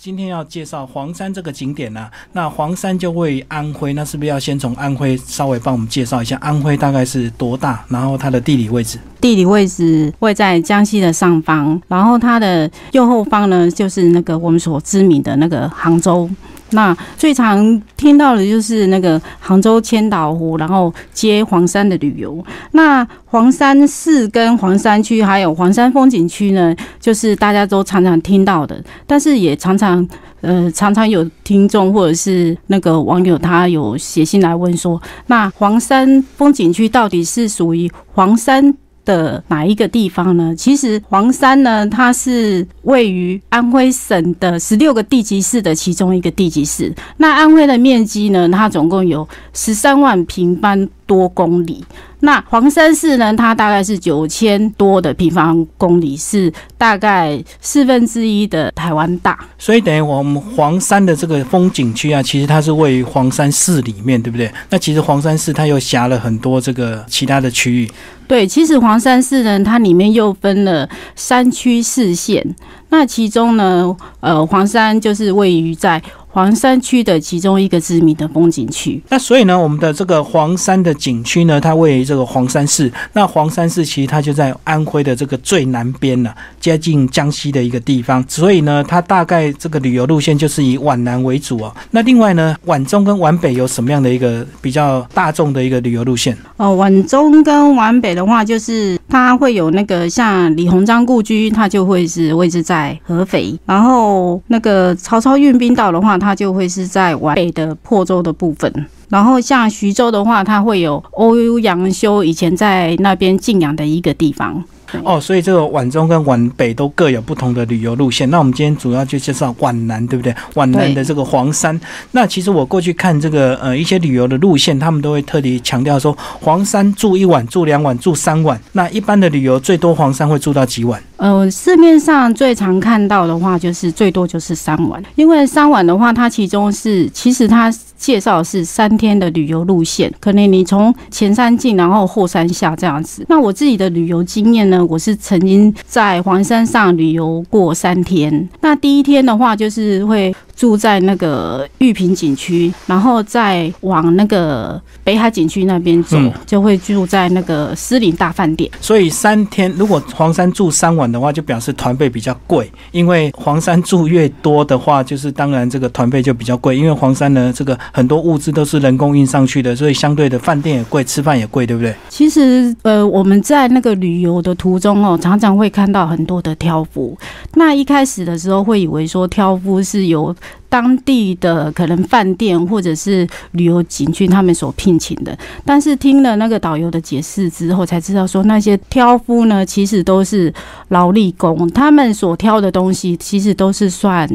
今天要介绍黄山这个景点呢、那黄山就位于安徽，那是不是要先从安徽稍微帮我们介绍一下安徽大概是多大，然后它的地理位置？地理位置位在江西的上方，然后它的右后方呢，就是那个我们所知名的那个杭州。那最常听到的就是那个杭州千岛湖，然后接黄山的旅游。那黄山市跟黄山区还有黄山风景区呢，就是大家都常常听到的，但是也常常呃常常有听众或者是那个网友他有写信来问说，那黄山风景区到底是属于黄山？的哪一个地方呢？其实黄山呢，它是位于安徽省的十六个地级市的其中一个地级市。那安徽的面积呢，它总共有十三万平方多公里。那黄山市呢，它大概是九千多的平方公里，是大概四分之一的台湾大。所以等于我们黄山的这个风景区啊，其实它是位于黄山市里面，对不对？那其实黄山市它又辖了很多这个其他的区域。对，其实黄山市呢，它里面又分了山区四县。那其中呢，呃，黄山就是位于在黄山区的其中一个知名的风景区。那所以呢，我们的这个黄山的景区呢，它位于这个黄山市。那黄山市其实它就在安徽的这个最南边了，接近江西的一个地方。所以呢，它大概这个旅游路线就是以皖南为主哦。那另外呢，皖中跟皖北有什么样的一个比较大众的一个旅游路线？哦，皖中跟皖北的话，就是它会有那个像李鸿章故居，它就会是位置在合肥；然后那个曹操运兵到的话，它就会是在皖北的破州的部分。然后像徐州的话，它会有欧阳修以前在那边静养的一个地方。哦，所以这个皖中跟皖北都各有不同的旅游路线。那我们今天主要就介绍皖南，对不对？皖南的这个黄山。那其实我过去看这个呃一些旅游的路线，他们都会特地强调说，黄山住一晚、住两晚、住三晚。那一般的旅游最多黄山会住到几晚？呃，市面上最常看到的话，就是最多就是三晚。因为三晚的话，它其中是其实它介绍是三天的旅游路线，可能你从前山进，然后后山下这样子。那我自己的旅游经验呢？我是曾经在黄山上旅游过三天。那第一天的话，就是会住在那个玉屏景区，然后再往那个北海景区那边走，嗯就会住在那个狮林大饭店。所以三天，如果黄山住三晚的话，就表示团费比较贵。因为黄山住越多的话，就是当然这个团费就比较贵。因为黄山呢，这个很多物资都是人工运上去的，所以相对的饭店也贵，吃饭也贵，对不对？其实，呃，我们在那个旅游的途中哦，常常会看到很多的挑夫。那一开始的时候，会以为说挑夫是由当地的可能饭店或者是旅游景区他们所聘请的。但是听了那个导游的解释之后，才知道说那些挑夫呢，其实都是劳力工，他们所挑的东西其实都是算。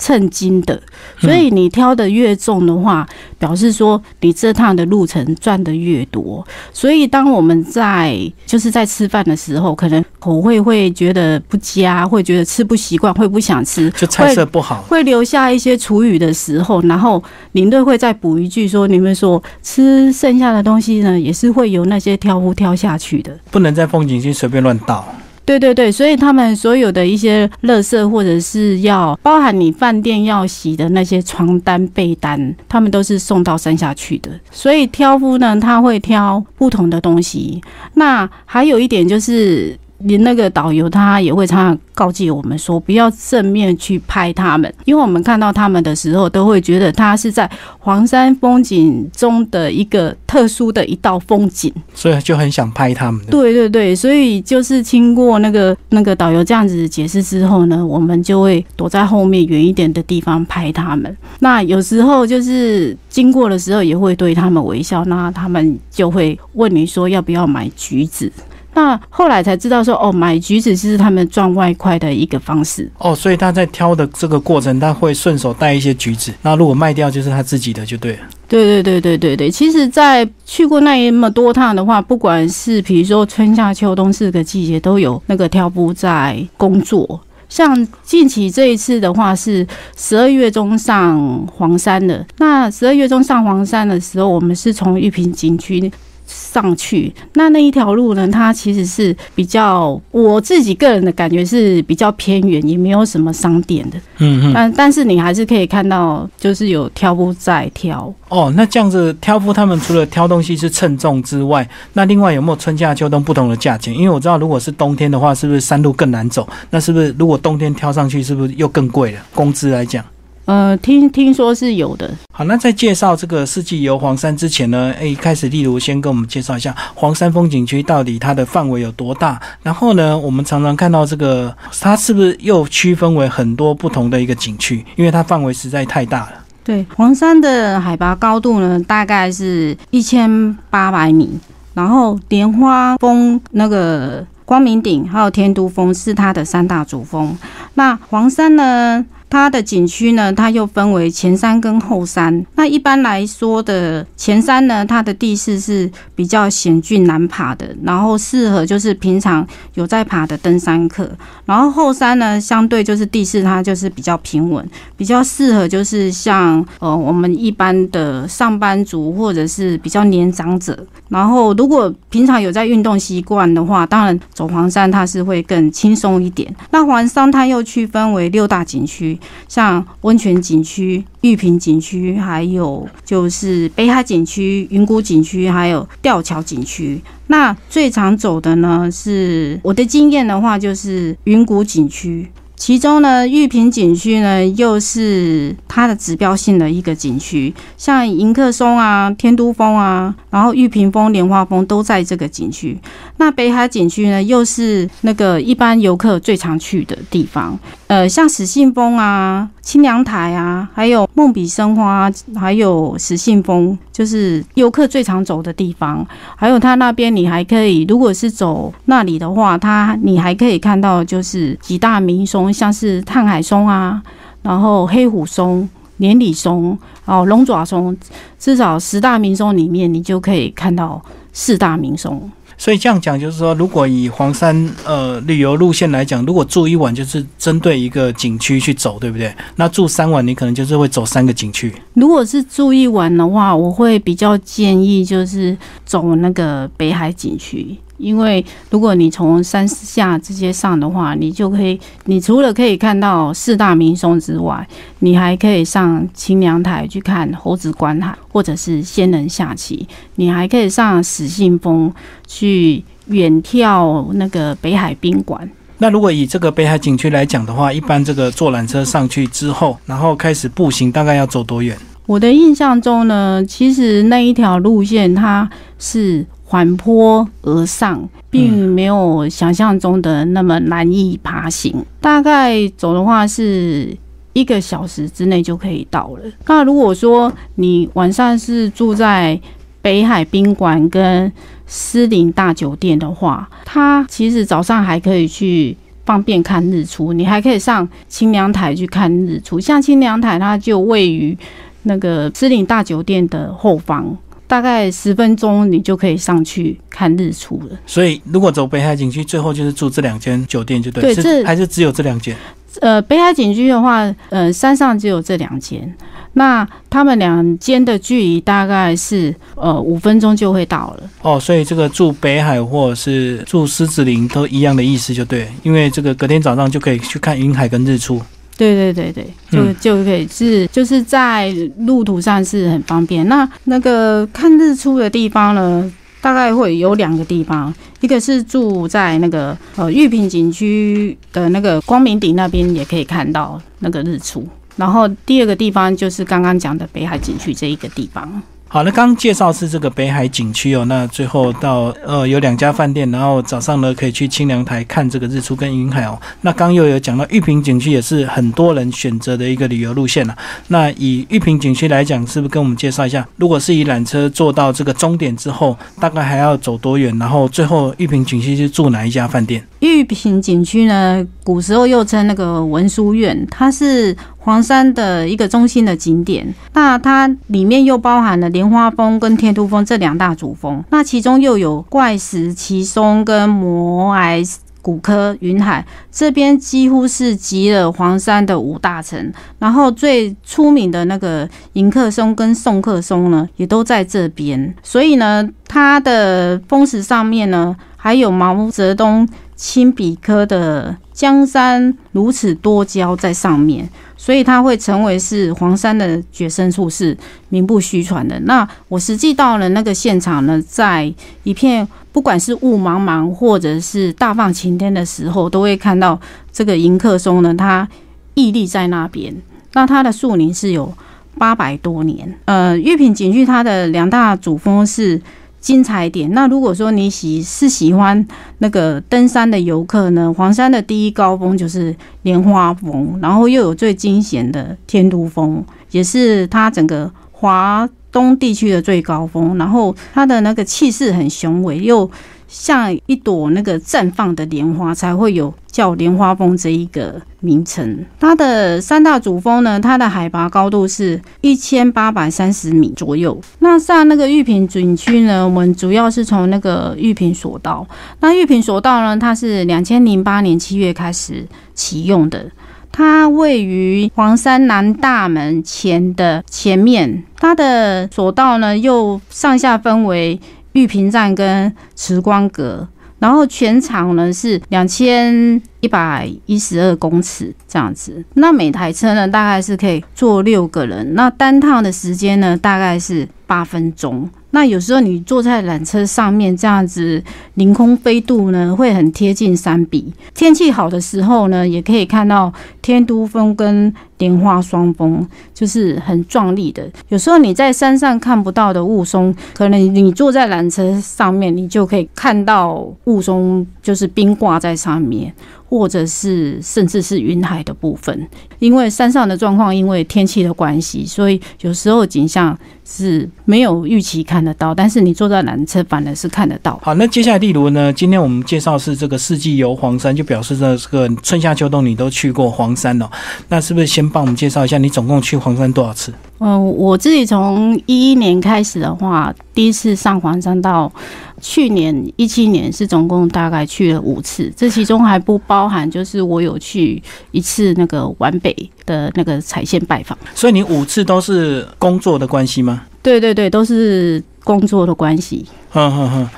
稱斤的，所以你挑的越重的话，表示说你这趟的路程赚的越多。所以当我们在就是在吃饭的时候，可能口味会觉得不佳，会觉得吃不习惯，会不想吃，就菜色不好，会留下一些厨余的时候，然后领队会再补一句说：你们说吃剩下的东西呢，也是会由那些挑夫挑下去的，不能在风景区随便乱倒。对对对，所以他们所有的一些垃圾，或者是要包含你饭店要洗的那些床单、被单，他们都是送到山下去的。所以挑夫呢，他会挑不同的东西。那还有一点就是。連那个导游他也会常常告诫我们说，不要正面去拍他们，因为我们看到他们的时候，都会觉得他是在黄山风景中的一个特殊的一道风景，所以就很想拍他们。对对对，所以就是经过那个那个导游这样子解释之后呢，我们就会躲在后面远一点的地方拍他们。那有时候就是经过的时候，也会对他们微笑，那他们就会问你说要不要买橘子。那后来才知道说，哦，买橘子是他们赚外快的一个方式。哦，所以他在挑的这个过程，他会顺手带一些橘子，那如果卖掉就是他自己的就对了。对对对对对对，其实，在去过那么多趟的话，不管是比如说春夏秋冬四个季节，都有那个挑夫在工作。像近期这一次的话，是十二月中上黄山的。那十二月中上黄山的时候，我们是从玉屏景區。上去。那那一条路呢，它其实是比较我自己个人的感觉是比较偏远，也没有什么商店的。嗯嗯。但但是你还是可以看到，就是有挑夫在挑。哦，那这样子挑夫他们除了挑东西是称重之外，那另外有没有春夏秋冬不同的价钱？因为我知道，如果是冬天的话，是不是山路更难走？那是不是如果冬天挑上去，是不是又更贵了？工资来讲？呃，听听说是有的。好，那在介绍这个四季游黄山之前呢，诶，开始例如先跟我们介绍一下黄山风景区到底它的范围有多大。然后呢，我们常常看到这个，它是不是又区分为很多不同的一个景区？因为它范围实在太大了。对，黄山的海拔高度呢，大概是一千八百米。然后莲花峰、那个光明顶还有天都峰是它的三大主峰。那黄山呢？它的景区呢，它又分为前山跟后山。那一般来说的前山呢，它的地势是比较险峻难爬的，然后适合就是平常有在爬的登山客。然后后山呢，相对就是地势它就是比较平稳，比较适合就是像呃我们一般的上班族或者是比较年长者。然后如果平常有在运动习惯的话，当然走黄山它是会更轻松一点。那黄山它又区分为六大景区。像温泉景区、玉屏景区，还有就是北海景区、云谷景区，还有吊桥景区。那最常走的呢，是我的经验的话，就是云谷景区。其中呢，玉屏景区呢，又是它的指标性的一个景区，像迎客松啊、天都峰啊，然后玉屏峰、莲花峰都在这个景区。那北海景区呢，又是那个一般游客最常去的地方。呃，像始信峰啊、清凉台啊，还有梦比生花，还有石信峰，就是游客最常走的地方。还有它那边，你还可以，如果是走那里的话，它你还可以看到就是几大名松。像是探海松啊，然后黑虎松、连理松、哦龙爪松，至少十大名松里面，你就可以看到四大名松。所以这样讲，就是说，如果以黄山呃旅游路线来讲，如果住一晚，就是针对一个景区去走，对不对？那住三晚，你可能就是会走三个景区。如果是住一晚的话，我会比较建议就是走那个北海景区。因为如果你从山下直接上的话，你就可以，你除了可以看到四大名松之外，你还可以上清凉台去看猴子观海，或者是仙人下棋。你还可以上死信峰去远眺那个北海宾馆。那如果以这个北海景区来讲的话，一般这个坐缆车上去之后，然后开始步行，大概要走多远？我的印象中呢，其实那一条路线它是。缓坡而上，并没有想象中的那么难以爬行。大概走的话是一个小时之内就可以到了。那如果说你晚上是住在北海宾馆跟狮林大酒店的话，它其实早上还可以去方便看日出。你还可以上清凉台去看日出。像清凉台，它就位于那个狮林大酒店的后方。大概十分钟，你就可以上去看日出了。所以，如果走北海景区，最后就是住这两间酒店，就对。对，这还是只有这两间。呃，北海景区的话，呃，山上只有这两间。那他们两间的距离大概是呃五分钟就会到了。哦，所以这个住北海或者是住狮子林都一样的意思，就对。因为这个隔天早上就可以去看云海跟日出。对对对对，就就可以是就是在路途上是很方便。那那个看日出的地方呢，大概会有两个地方，一个是住在那个呃玉屏景区的那个光明顶那边，也可以看到那个日出。然后第二个地方就是刚刚讲的北海景区这一个地方。好，那刚介绍是这个北海景区哦，那最后到呃有两家饭店，然后早上呢可以去清凉台看这个日出跟云海哦。那刚又有讲到玉屏景区也是很多人选择的一个旅游路线了。那以玉屏景区来讲，是不是跟我们介绍一下？如果是以缆车坐到这个终点之后，大概还要走多远？然后最后玉屏景区是住哪一家饭店？玉屏景区呢，古时候又称那个文殊院，它是。黄山的一个中心的景点，那它里面又包含了莲花峰跟天都峰这两大主峰，那其中又有怪石奇松跟摩崖古科云海这边几乎是集了黄山的五大城，然后最出名的那个迎客松跟送客松呢，也都在这边。所以呢，它的峰石上面呢，还有毛泽东亲笔刻的“江山如此多娇”在上面，所以它会成为是黄山的绝生处，是名不虚传的。那我实际到了那个现场呢，在一片。不管是雾茫茫，或者是大放晴天的时候，都会看到这个迎客松呢，它屹立在那边。那它的树龄是有八百多年。呃，玉品景区它的两大主峰是精彩点。那如果说你喜是喜欢那个登山的游客呢，黄山的第一高峰就是莲花峰，然后又有最惊险的天都峰，也是它整个华。东地区的最高峰，然后它的那个气势很雄伟，又像一朵那个绽放的莲花，才会有叫莲花峰这一个名称。它的三大主峰呢，它的海拔高度是一千八百三十米左右。那上那个玉屏景区呢，我们主要是从那个玉屏索道。那玉屏索道呢，它是两千零八年七月开始启用的。它位于黄山南大门前的前面，它的索道呢又上下分为玉屏站跟慈光阁，然后全长呢是两千一百一十二公尺这样子。那每台车呢大概是可以坐六个人，那单趟的时间呢大概是八分钟。那有时候你坐在缆车上面这样子凌空飞渡呢，会很贴近山壁。天气好的时候呢，也可以看到天都峰跟莲花双峰，就是很壮丽的。有时候你在山上看不到的雾凇，可能你坐在缆车上面，你就可以看到雾凇，就是冰挂在上面。或者是甚至是云海的部分，因为山上的状况，因为天气的关系，所以有时候景象是没有预期看得到，但是你坐在缆车反而是看得到。好，那接下来例如呢，今天我们介绍是这个四季游黄山，就表示这个春夏秋冬你都去过黄山哦。那是不是先帮我们介绍一下，你总共去黄山多少次？嗯，我自己从一一年开始的话，第一次上黄山到去年一七年是总共大概去了五次，这其中还不包含就是我有去一次那个皖北的那个彩线拜访。所以你五次都是工作的关系吗？对对对，都是工作的关系。哼哼哼，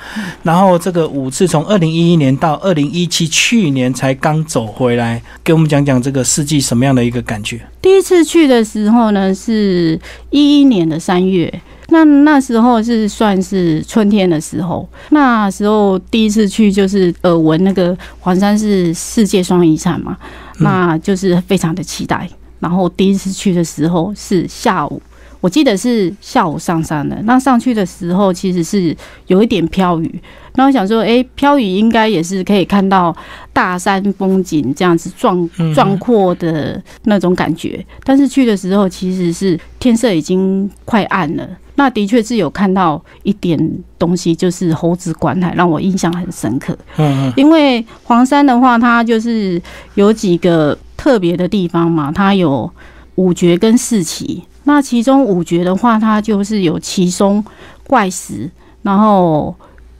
然后这个五次从二零一一年到二零一七，去年才刚走回来，给我们讲讲这个四季什么样的一个感觉？第一次去的时候呢，是一一年的三月，那那时候是算是春天的时候，那时候第一次去就是耳闻那个黄山是世界双遗产嘛，那就是非常的期待。然后第一次去的时候是下午。我记得是下午上山的，那上去的时候其实是有一点飘雨。那我想说，哎，飘雨应该也是可以看到大山风景这样子壮壮阔的那种感觉。但是去的时候其实是天色已经快暗了。那的确是有看到一点东西，就是猴子观海，让我印象很深刻。嗯嗯。因为黄山的话，它就是有几个特别的地方嘛，它有五绝跟四奇。那其中五绝的话，它就是有奇松、怪石，然后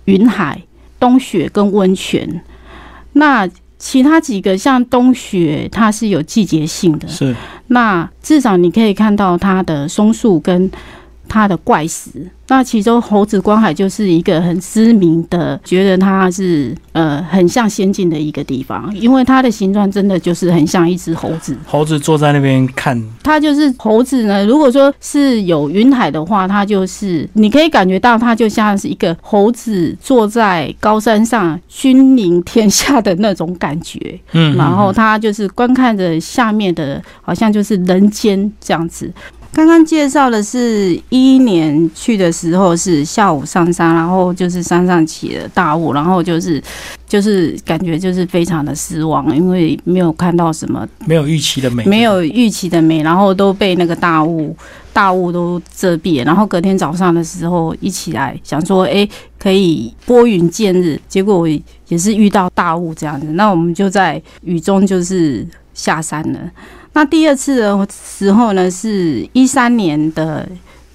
云海、冬雪跟温泉。那其他几个像冬雪，它是有季节性的。是。那至少你可以看到它的松树跟它的怪石。那其中猴子观海就是一个很知名的，觉得它是呃很像仙境的一个地方，因为它的形状真的就是很像一只猴子。猴子坐在那边看，它就是猴子呢。如果说是有云海的话，它就是你可以感觉到它就像是一个猴子坐在高山上君临天下的那种感觉。嗯，然后它就是观看着下面的，好像就是人间这样子。刚刚介绍的是一一年去的时候是下午上山，然后就是山上起了大雾，然后就是就是感觉就是非常的失望，因为没有看到什么，没有预期的美，没有预期的美，然后都被那个大雾大雾都遮蔽。然后隔天早上的时候一起来想说，哎，可以拨云见日，结果也是遇到大雾这样子。那我们就在雨中就是下山了。那第二次的时候呢，是一三年的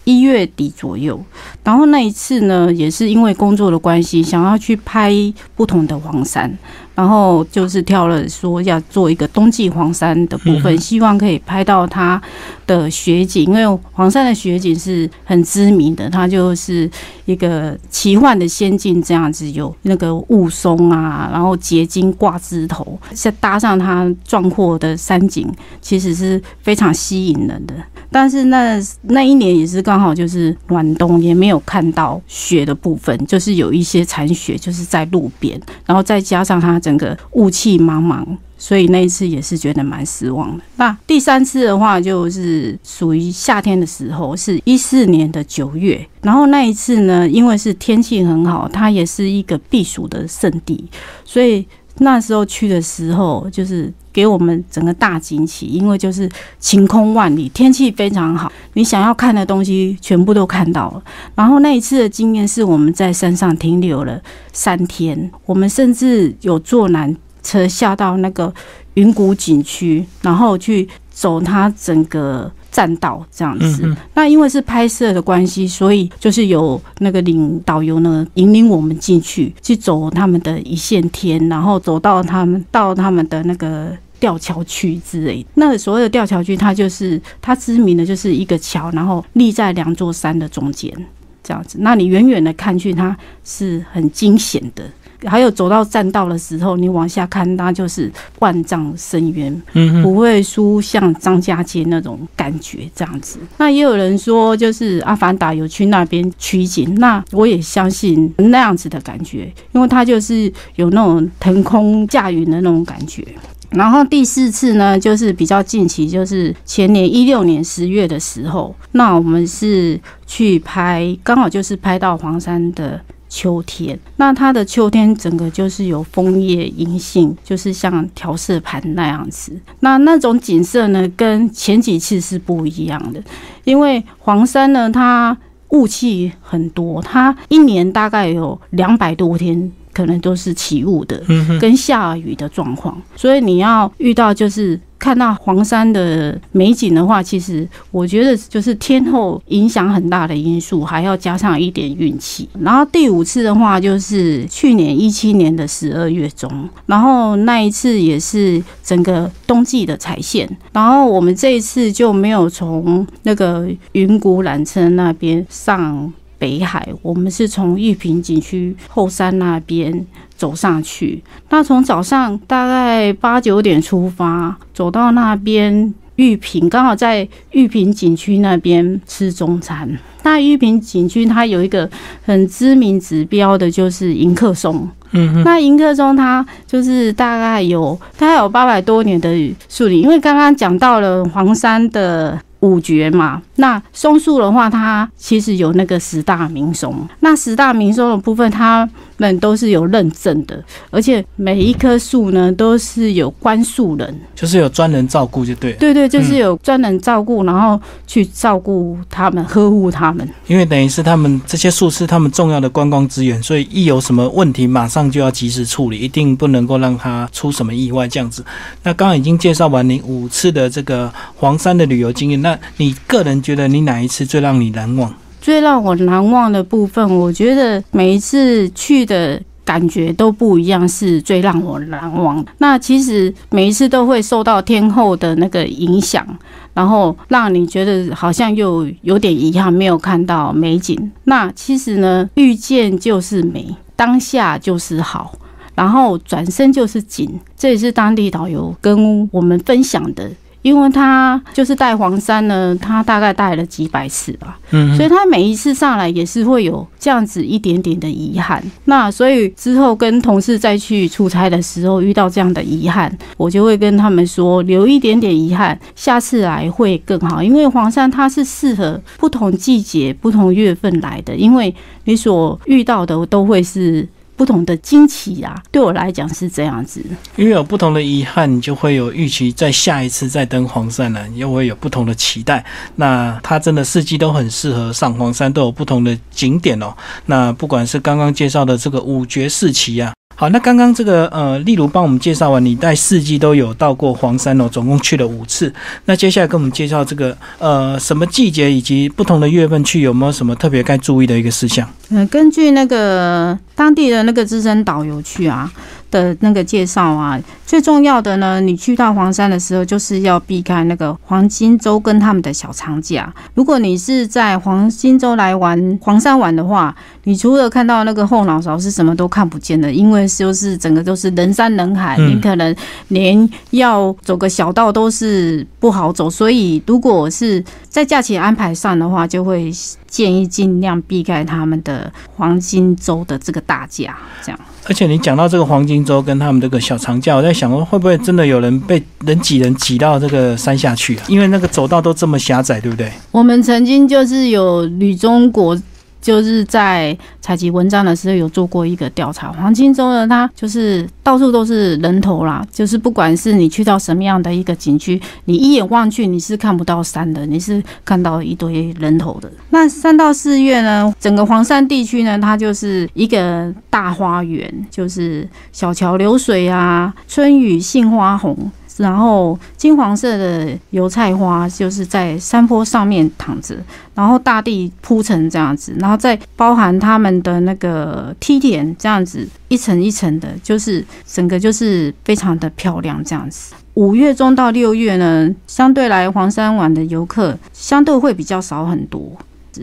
一月底左右。然后那一次呢，也是因为工作的关系，想要去拍不同的黄山。然后就是挑了说要做一个冬季黄山的部分，希望可以拍到它的雪景，因为黄山的雪景是很知名的，它就是一个奇幻的仙境这样子，有那个雾凇啊，然后结晶挂枝头，再搭上它壮阔的山景，其实是非常吸引人的。但是那那一年也是刚好就是暖冬，也没有看到雪的部分，就是有一些残雪，就是在路边，然后再加上它。整个雾气茫茫，所以那一次也是觉得蛮失望的。那第三次的话，就是属于夏天的时候，是一四年的九月。然后那一次呢，因为是天气很好，它也是一个避暑的圣地，所以那时候去的时候，就是给我们整个大惊喜，因为就是晴空万里，天气非常好，你想要看的东西全部都看到了。然后那一次的经验是我们在山上停留了。三天，我们甚至有坐缆车下到那个云谷景区，然后去走它整个栈道这样子。那因为是拍摄的关系，所以就是有那个领导游呢引领我们进去，去走他们的一线天，然后走到他们到他们的那个吊桥区之类。那所谓的吊桥区，它就是它知名的就是一个桥，然后立在两座山的中间。这样子，那你远远的看去，它是很惊险的。还有走到栈道的时候，你往下看，它就是万丈深渊，嗯，不会输像张家界那种感觉。这样子，那也有人说，就是阿凡达有去那边取景，那我也相信那样子的感觉，因为它就是有那种腾空驾云的那种感觉。然后第四次呢，就是比较近期，就是前年一六年十月的时候，那我们是去拍，刚好就是拍到黄山的秋天。那它的秋天整个就是有枫叶银杏，就是像调色盘那样子。那那种景色呢，跟前几次是不一样的，因为黄山呢，它雾气很多，它一年大概有两百多天。可能都是起雾的，跟下雨的状况，所以你要遇到就是看到黄山的美景的话，其实我觉得就是天后影响很大的因素，还要加上一点运气。然后第五次的话，就是去年一七年的十二月中，然后那一次也是整个冬季的彩线，然后我们这一次就没有从那个云谷缆车那边上。北海，我们是从玉屏景区后山那边走上去。那从早上大概八九点出发，走到那边玉屏，刚好在玉屏景区那边吃中餐。那玉屏景区它有一个很知名指标的，就是迎客松。嗯，那迎客松它就是大概有大概有八百多年的树林，因为刚刚讲到了黄山的。五绝嘛，那松树的话，它其实有那个十大名松。那十大名松的部分，它们都是有认证的，而且每一棵树呢，都是有关树人，就是有专人照顾，就对。对对，就是有专人照顾，然后去照顾他们，呵护他们。因为等于是他们这些树是他们重要的观光资源，所以一有什么问题，马上就要及时处理，一定不能够让它出什么意外这样子。那刚刚已经介绍完您五次的这个黄山的旅游经验，那那你个人觉得你哪一次最让你难忘？最让我难忘的部分，我觉得每一次去的感觉都不一样，是最让我难忘。那其实每一次都会受到天后的那个影响，然后让你觉得好像又有点遗憾，没有看到美景。那其实呢，遇见就是美，当下就是好，然后转身就是景。这也是当地导游跟我们分享的。因为他就是带黄山呢，他大概带了几百次吧，嗯，所以他每一次上来也是会有这样子一点点的遗憾。那所以之后跟同事再去出差的时候遇到这样的遗憾，我就会跟他们说留一点点遗憾，下次来会更好。因为黄山它是适合不同季节、不同月份来的，因为你所遇到的都会是。不同的惊奇啊，对我来讲是这样子。因为有不同的遗憾，你就会有预期，在下一次再登黄山呢，又会有不同的期待。那它真的四季都很适合上黄山，都有不同的景点哦。那不管是刚刚介绍的这个五绝四奇啊。好，那刚刚这个呃，例如帮我们介绍完，你在四季都有到过黄山哦，总共去了五次。那接下来跟我们介绍这个呃，什么季节以及不同的月份去，有没有什么特别该注意的一个事项？嗯，根据那个当地的那个资深导游去啊。的那个介绍啊，最重要的呢，你去到黄山的时候，就是要避开那个黄金周跟他们的小长假。如果你是在黄金周来玩黄山玩的话，你除了看到那个后脑勺是什么都看不见的，因为就是整个都是人山人海，你可能连要走个小道都是不好走。所以，如果是在假期安排上的话，就会建议尽量避开他们的黄金周的这个大假，这样。而且你讲到这个黄金周跟他们这个小长假，我在想，会不会真的有人被人挤人挤到这个山下去啊？因为那个走道都这么狭窄，对不对？我们曾经就是有旅中国。就是在采集文章的时候有做过一个调查，黄金周呢，它就是到处都是人头啦，就是不管是你去到什么样的一个景区，你一眼望去你是看不到山的，你是看到一堆人头的。那三到四月呢，整个黄山地区呢，它就是一个大花园，就是小桥流水啊，春雨杏花红。然后金黄色的油菜花就是在山坡上面躺着，然后大地铺成这样子，然后再包含他们的那个梯田这样子一层一层的，就是整个就是非常的漂亮这样子。五月中到六月呢，相对来黄山玩的游客相对会比较少很多，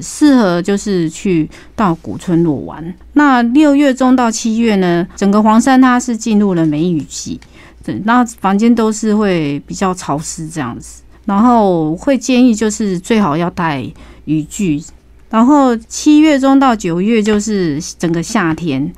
适合就是去到古村落玩。那六月中到七月呢，整个黄山它是进入了梅雨季。对，那房间都是会比较潮湿这样子，然后会建议就是最好要带雨具，然后七月中到九月就是整个夏天。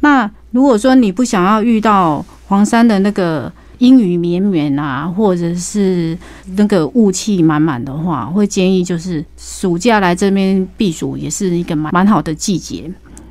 那如果说你不想要遇到黄山的那个阴雨绵绵啊，或者是那个雾气满满的话，会建议就是暑假来这边避暑也是一个蛮蛮好的季节。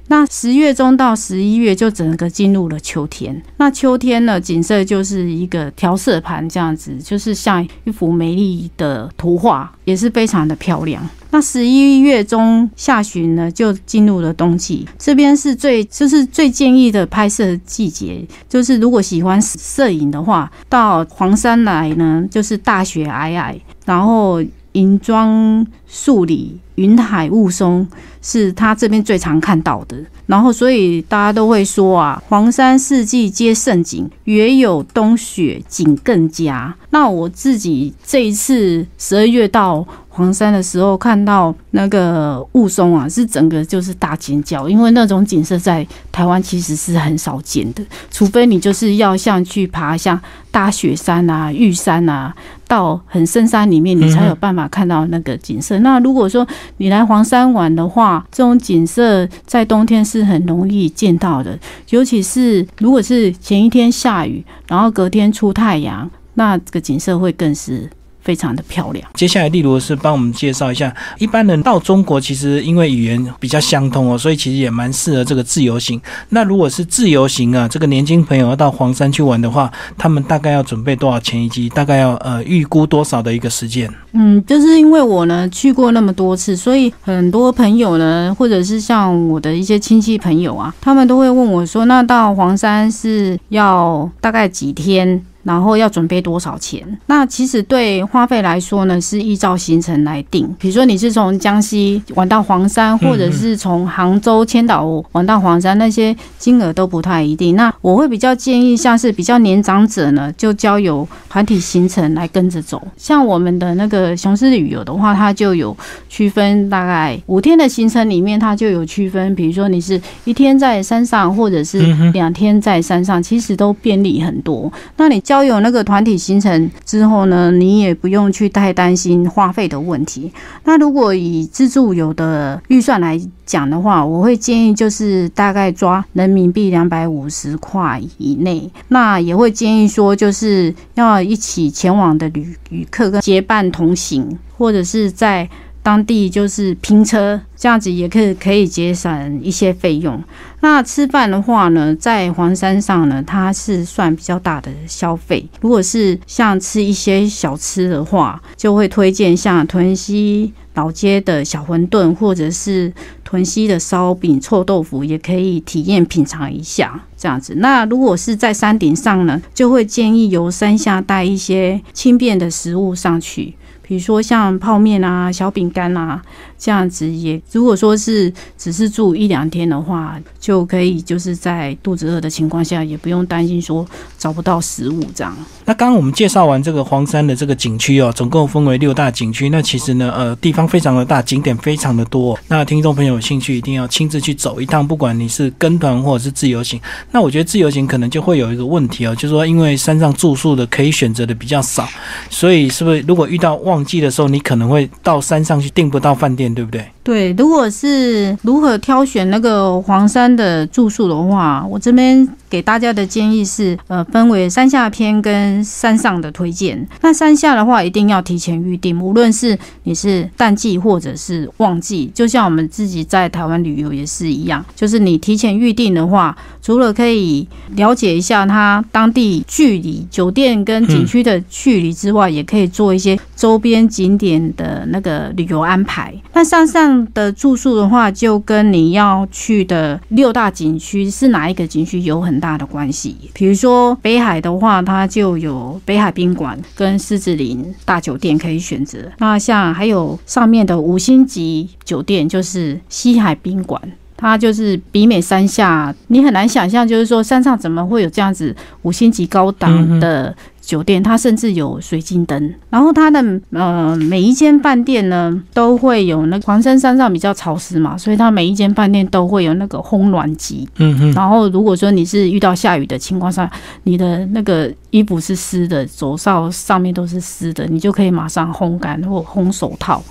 那十月中到十一月就整个进入了秋天。那秋天呢，景色就是一个调色盘这样子，就是像一幅美丽的图画，也是非常的漂亮。那十一月中下旬呢，就进入了冬季。这边是最就是最建议的拍摄季节，就是如果喜欢摄影的话，到黄山来呢，就是大雪皑皑，然后银装素里。云海雾凇是他这边最常看到的，然后所以大家都会说啊，黄山四季皆胜景，月有冬雪景更佳。那我自己这一次十二月到。黄山的时候看到那个雾凇啊，是整个就是大尖叫，因为那种景色在台湾其实是很少见的，除非你就是要像去爬像大雪山啊、玉山啊，到很深山里面，你才有办法看到那个景色。那如果说你来黄山玩的话，这种景色在冬天是很容易见到的，尤其是如果是前一天下雨，然后隔天出太阳，那这个景色会更是。非常的漂亮。接下来，例如是帮我们介绍一下，一般人到中国其实因为语言比较相通哦，所以其实也蛮适合这个自由行。那如果是自由行啊，这个年轻朋友要到黄山去玩的话，他们大概要准备多少钱，以及大概要呃预估多少的一个时间？嗯，就是因为我呢去过那么多次，所以很多朋友呢，或者是像我的一些亲戚朋友啊，他们都会问我说，那到黄山是要大概几天？然后要准备多少钱？那其实对花费来说呢，是依照行程来定。比如说你是从江西玩到黄山，或者是从杭州千岛玩到黄山，那些金额都不太一定。那我会比较建议，像是比较年长者呢，就交由团体行程来跟着走。像我们的那个雄狮旅游的话，它就有区分，大概五天的行程里面，它就有区分。比如说你是一天在山上，或者是两天在山上，其实都便利很多。那你交要有那个团体行程之后呢，你也不用去太担心花费的问题。那如果以自助游的预算来讲的话，我会建议就是大概抓人民币两百五十块以内。那也会建议说，就是要一起前往的旅旅客跟结伴同行，或者是在。当地就是拼车，这样子也可以可以节省一些费用。那吃饭的话呢，在黄山上呢，它是算比较大的消费。如果是像吃一些小吃的话，就会推荐像屯溪老街的小馄饨，或者是屯溪的烧饼、臭豆腐，也可以体验品尝一下。这样子。那如果是在山顶上呢，就会建议由山下带一些轻便的食物上去，比如说像泡面啊、小饼干啊。这样子也，如果说是只是住一两天的话，就可以就是在肚子饿的情况下，也不用担心说找不到食物这样。那刚刚我们介绍完这个黄山的这个景区哦，总共分为六大景区。那其实呢，呃，地方非常的大，景点非常的多。那听众朋友有兴趣，一定要亲自去走一趟，不管你是跟团或者是自由行。那我觉得自由行可能就会有一个问题哦，就是说因为山上住宿的可以选择的比较少，所以是不是如果遇到旺季的时候，你可能会到山上去订不到饭店？对不对？对，如果是如何挑选那个黄山的住宿的话，我这边。给大家的建议是，呃，分为山下篇跟山上的推荐。那山下的话，一定要提前预定，无论是你是淡季或者是旺季，就像我们自己在台湾旅游也是一样，就是你提前预定的话，除了可以了解一下它当地距离酒店跟景区的距离之外，也可以做一些周边景点的那个旅游安排。那山上的住宿的话，就跟你要去的六大景区是哪一个景区有很大的关系，比如说北海的话，它就有北海宾馆跟狮子林大酒店可以选择。那像还有上面的五星级酒店，就是西海宾馆，它就是比美山下，你很难想象，就是说山上怎么会有这样子五星级高档的。酒店它甚至有水晶灯，然后它的呃每一间饭店呢都会有那黄山山上比较潮湿嘛，所以它每一间饭店都会有那个烘暖机。嗯哼。然后如果说你是遇到下雨的情况下，你的那个衣服是湿的，走哨上面都是湿的，你就可以马上烘干或烘手套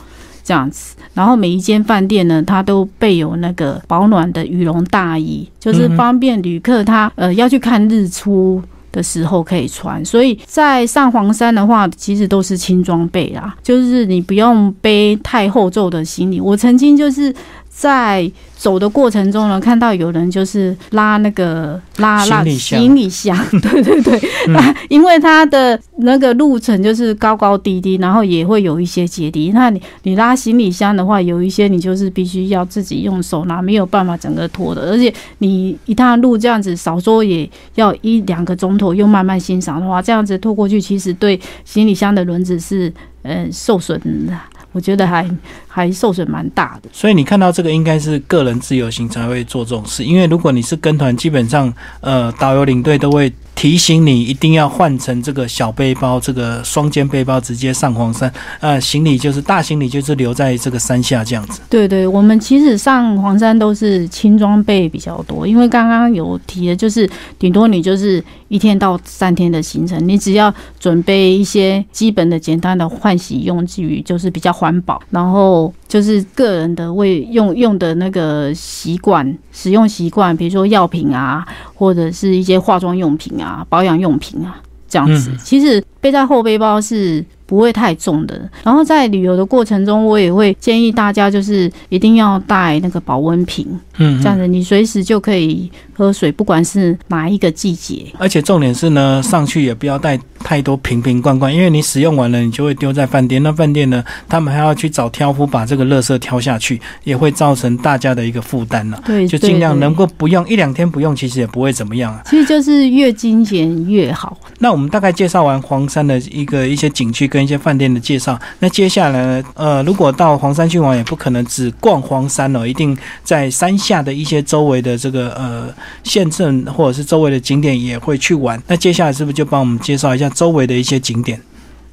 这样子。然后每一间饭店呢，它都备有那个保暖的羽绒大衣，就是方便旅客他呃要去看日出。的时候可以穿，所以在上黄山的话，其实都是轻装备啦，就是你不用背太厚重的行李。我曾经就是在。走的过程中呢，看到有人就是拉那个拉拉行李箱，对对对，那因为它的那个路程就是高高低低，然后也会有一些阶梯。那你你拉行李箱的话，有一些你就是必须要自己用手拿，没有办法整个拖的。而且你一趟路这样子，少说也要一两个钟头，又慢慢欣赏的话，这样子拖过去，其实对行李箱的轮子是呃受损的。我觉得还还受损蛮大的，所以你看到这个应该是个人自由行才会做这种事，因为如果你是跟团，基本上呃导游领队都会。提醒你一定要换成这个小背包，这个双肩背包直接上黄山。呃，行李就是大行李，就是留在这个山下这样子。对对，我们其实上黄山都是轻装备比较多，因为刚刚有提的，就是顶多你就是一天到三天的行程，你只要准备一些基本的简单的换洗用具，就是比较环保，然后。就是个人的为用用的那个习惯，使用习惯，比如说药品啊，或者是一些化妆用品啊、保养用品啊，这样子。其实背在后背包是。不会太重的。然后在旅游的过程中，我也会建议大家，就是一定要带那个保温瓶，嗯，这样子你随时就可以喝水，不管是哪一个季节。而且重点是呢，上去也不要带太多瓶瓶罐罐，因为你使用完了，你就会丢在饭店。那饭店呢，他们还要去找挑夫把这个垃圾挑下去，也会造成大家的一个负担了。对，就尽量能够不用一两天不用，其实也不会怎么样啊。其实就是越精简越好。那我们大概介绍完黄山的一个一些景区。跟一些饭店的介绍，那接下来呢？呃，如果到黄山去玩，也不可能只逛黄山哦，一定在山下的一些周围的这个呃县镇或者是周围的景点也会去玩。那接下来是不是就帮我们介绍一下周围的一些景点？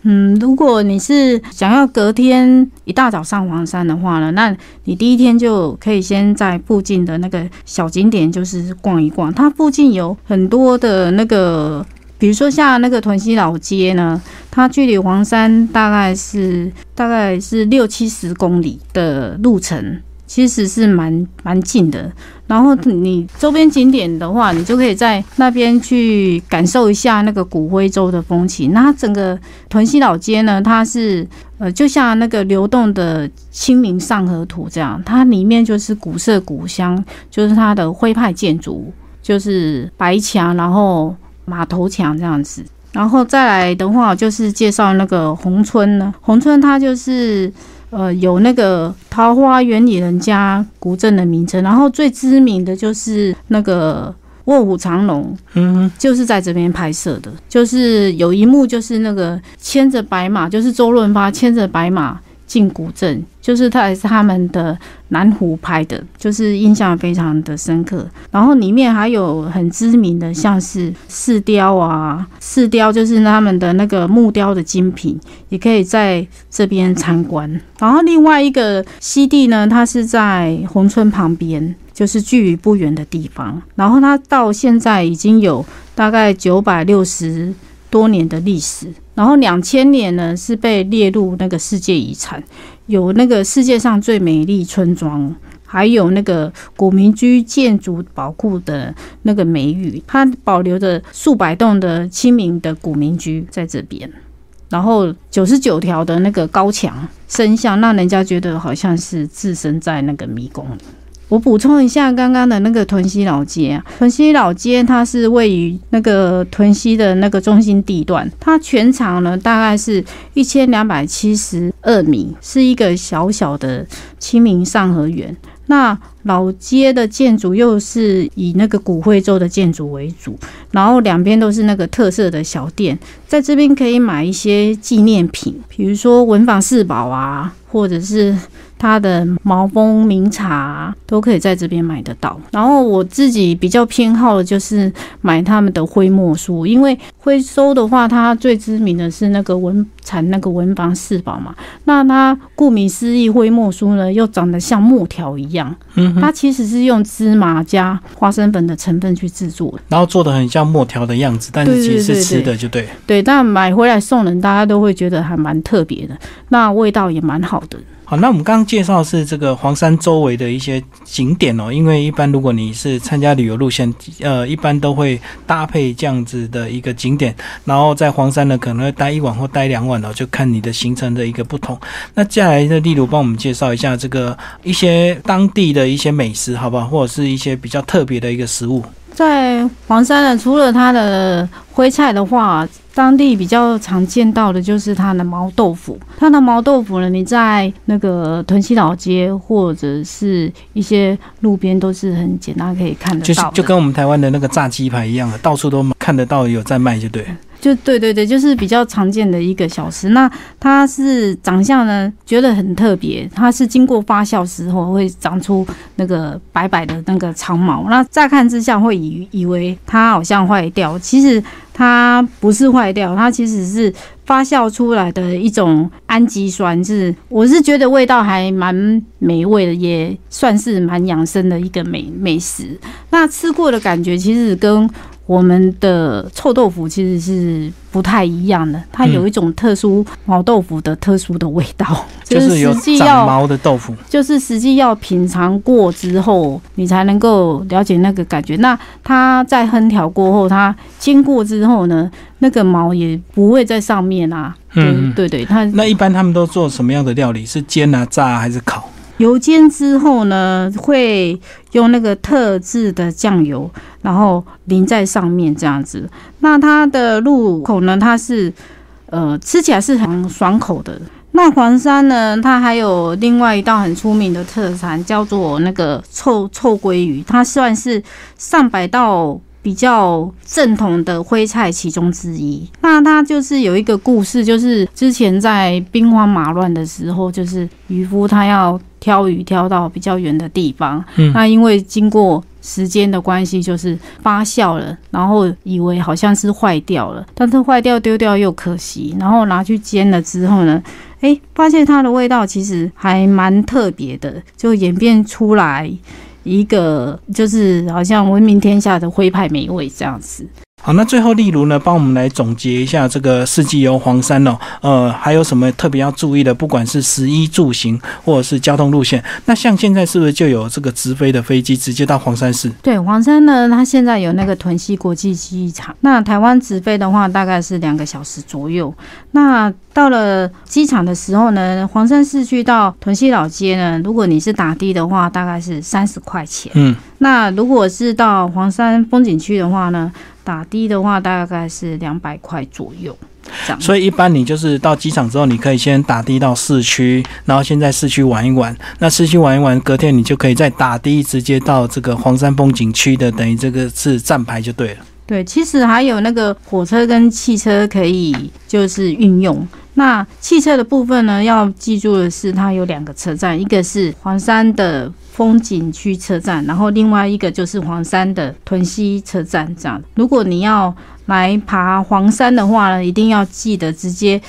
嗯，如果你是想要隔天一大早上黄山的话呢，那你第一天就可以先在附近的那个小景点就是逛一逛，它附近有很多的那个。比如说像那个屯溪老街呢，它距离黄山大概是大概是六七十公里的路程，其实是蛮蛮近的。然后你周边景点的话，你就可以在那边去感受一下那个古徽州的风情。那整个屯溪老街呢，它是呃就像那个流动的清明上河图这样，它里面就是古色古香，就是它的徽派建筑，就是白墙，然后。马头墙这样子，然后再来的话，就是介绍那个宏村呢。宏村它就是呃有那个桃花源里人家古镇的名称，然后最知名的就是那个卧虎藏龙》，嗯，就是在这边拍摄的。就是有一幕，就是那个牵着白马，就是周润发牵着白马进古镇，就是他也是他们的南湖拍的，就是印象非常的深刻。然后里面还有很知名的，像是四雕啊，四雕就是他们的那个木雕的精品，也可以在这边参观。然后另外一个西地呢，它是在宏村旁边。就是距离不远的地方，然后它到现在已经有大概九百六十多年的历史，然后两千年呢是被列入那个世界遗产，有那个世界上最美丽村庄，还有那个古民居建筑保护的那个美誉，它保留着数百栋的清明的古民居在这边，然后九十九条的那个高墙深巷，让人家觉得好像是置身在那个迷宫里。我补充一下刚刚的那个屯溪老街啊，屯溪老街它是位于那个屯溪的那个中心地段，它全长呢大概是一千两百七十二米，是一个小小的清明上河园。那老街的建筑又是以那个古惠州的建筑为主，然后两边都是那个特色的小店，在这边可以买一些纪念品，比如说文房四宝啊，或者是。它的毛峰名茶都可以在这边买得到。然后我自己比较偏好的就是买他们的徽墨书，因为徽州的话，它最知名的是那个文产那个文房四宝嘛。那它顾名思义，灰墨书呢又长得像木条一样，嗯，它其实是用芝麻加花生粉的成分去制作，然后做的很像墨条的样子，但是其实是吃的就对。对，但买回来送人，大家都会觉得还蛮特别的，那味道也蛮好的。好，那我们刚刚介绍是这个黄山周围的一些景点哦，因为一般如果你是参加旅游路线，呃，一般都会搭配这样子的一个景点，然后在黄山呢可能会待一晚或待两晚哦，就看你的行程的一个不同。那接下来的例如帮我们介绍一下这个一些当地的一些美食，好不好？或者是一些比较特别的一个食物。在黄山呢，除了它的徽菜的话，当地比较常见到的就是它的毛豆腐。它的毛豆腐呢，你在那个屯溪老街或者是一些路边都是很简单可以看得到，就是就跟我们台湾的那个炸鸡排一样的，到处都看得到有在卖，就对。就对对对，就是比较常见的一个小吃。那它是长相呢，觉得很特别。它是经过发酵时候会长出那个白白的那个长毛。那乍看之下会以以为它好像坏掉，其实它不是坏掉，它其实是发酵出来的一种氨基酸。是我是觉得味道还蛮美味的，也算是蛮养生的一个美美食。那吃过的感觉其实跟。我们的臭豆腐其实是不太一样的，它有一种特殊毛豆腐的特殊的味道，就是实际要毛的豆腐，就是实际要品尝过之后，你才能够了解那个感觉。那它在烹调过后，它煎过之后呢，那个毛也不会在上面啊。嗯，对对，它那一般他们都做什么样的料理？是煎啊、炸还是烤？油煎之后呢，会用那个特制的酱油，然后淋在上面这样子。那它的入口呢，它是呃吃起来是很爽口的。那黄山呢，它还有另外一道很出名的特产，叫做那个臭臭鲑鱼，它算是上百道。比较正统的徽菜其中之一，那它就是有一个故事，就是之前在兵荒马乱的时候，就是渔夫他要挑鱼挑到比较远的地方，嗯，那因为经过时间的关系，就是发酵了，然后以为好像是坏掉了，但是坏掉丢掉又可惜，然后拿去煎了之后呢，诶，发现它的味道其实还蛮特别的，就演变出来。一个就是好像闻名天下的徽派美味这样子。好，那最后例如呢，帮我们来总结一下这个四季游黄山哦，呃，还有什么特别要注意的？不管是食衣住行或者是交通路线，那像现在是不是就有这个直飞的飞机直接到黄山市？对，黄山呢，它现在有那个屯溪国际机场，那台湾直飞的话大概是两个小时左右。那到了机场的时候呢，黄山市区到屯溪老街呢，如果你是打的的话，大概是三十块钱。嗯，那如果是到黄山风景区的话呢？打的的话大概是两百块左右。所以一般你就是到机场之后，你可以先打的到市区，然后先在市区玩一玩。那市区玩一玩，隔天你就可以再打的直接到这个黄山风景区的，等于这个是站牌就对了。对，其实还有那个火车跟汽车可以就是运用。那汽车的部分呢，要记住的是，它有两个车站，一个是黄山的风景区车站，然后另外一个就是黄山的屯溪车站。这样，如果你要来爬黄山的话呢，一定要记得直接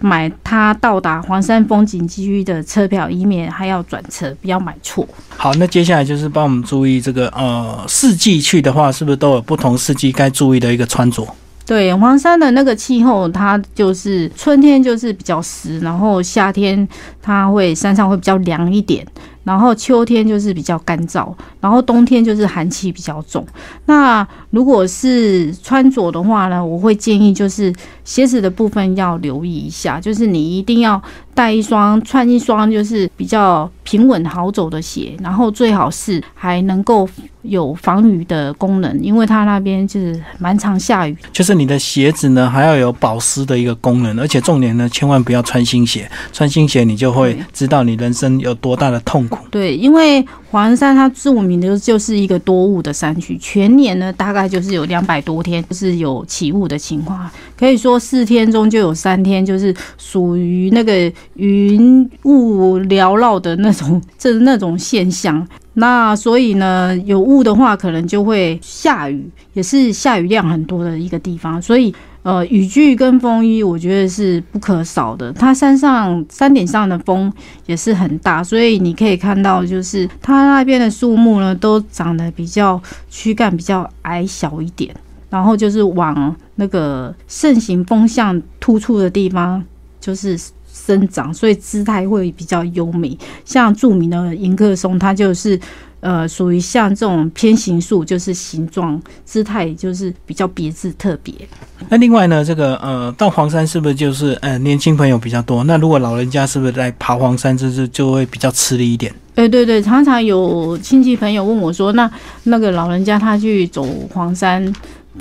买它到达黄山风景区的车票，以免还要转车，不要买错。好，那接下来就是帮我们注意这个呃四季去的话，是不是都有不同四季该注意的一个穿着？对，黄山的那个气候，它就是春天就是比较湿，然后夏天它会山上会比较凉一点。然后秋天就是比较干燥，然后冬天就是寒气比较重。那如果是穿着的话呢，我会建议就是鞋子的部分要留意一下，就是你一定要带一双穿一双就是比较平稳好走的鞋，然后最好是还能够有防雨的功能，因为它那边就是蛮常下雨。就是你的鞋子呢还要有保湿的一个功能，而且重点呢千万不要穿新鞋，穿新鞋你就会知道你人生有多大的痛苦。对，因为黄山它著名的就是一个多雾的山区，全年呢大概就是有两百多天就是有起雾的情况，可以说四天中就有三天就是属于那个云雾缭绕的那种，这那种现象。那所以呢，有雾的话，可能就会下雨，也是下雨量很多的一个地方，所以。呃，雨具跟风衣，我觉得是不可少的。它山上山顶上的风也是很大，所以你可以看到，就是它那边的树木呢，都长得比较躯干比较矮小一点，然后就是往那个盛行风向突出的地方就是生长，所以姿态会比较优美。像著名的迎客松，它就是。呃，属于像这种偏形树，就是形状姿态就是比较别致特别。那另外呢，这个呃，到黄山是不是就是呃年轻朋友比较多？那如果老人家是不是在爬黄山，就是就会比较吃力一点？对对对，常常有亲戚朋友问我说，那那个老人家他去走黄山，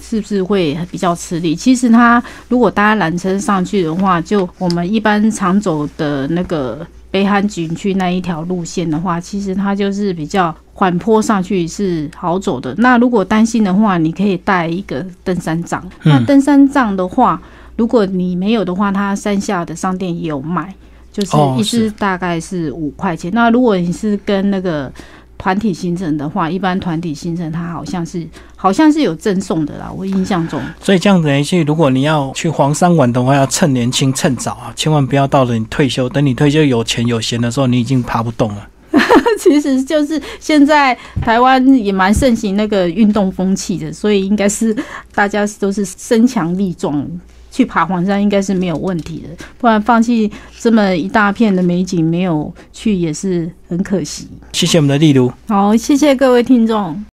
是不是会比较吃力？其实它如果搭缆车上去的话，就我们一般常走的那个北汉景区那一条路线的话，其实它就是比较。缓坡上去是好走的。那如果担心的话，你可以带一个登山杖。那登山杖的话，如果你没有的话，它山下的商店也有卖，就是一支大概是五块钱。那如果你是跟那个团体行程的话，一般团体行程它好像是好像是有赠送的啦，我印象中。所以这样子一去，如果你要去黄山玩的话，要趁年轻趁早啊，千万不要到了你退休，等你退休有钱有闲的时候，你已经爬不动了。其实就是现在台湾也蛮盛行那个运动风气的，所以应该是大家都是身强力壮，去爬黄山应该是没有问题的。不然放弃这么一大片的美景没有去也是很可惜。谢谢我们的丽茹，好，谢谢各位听众。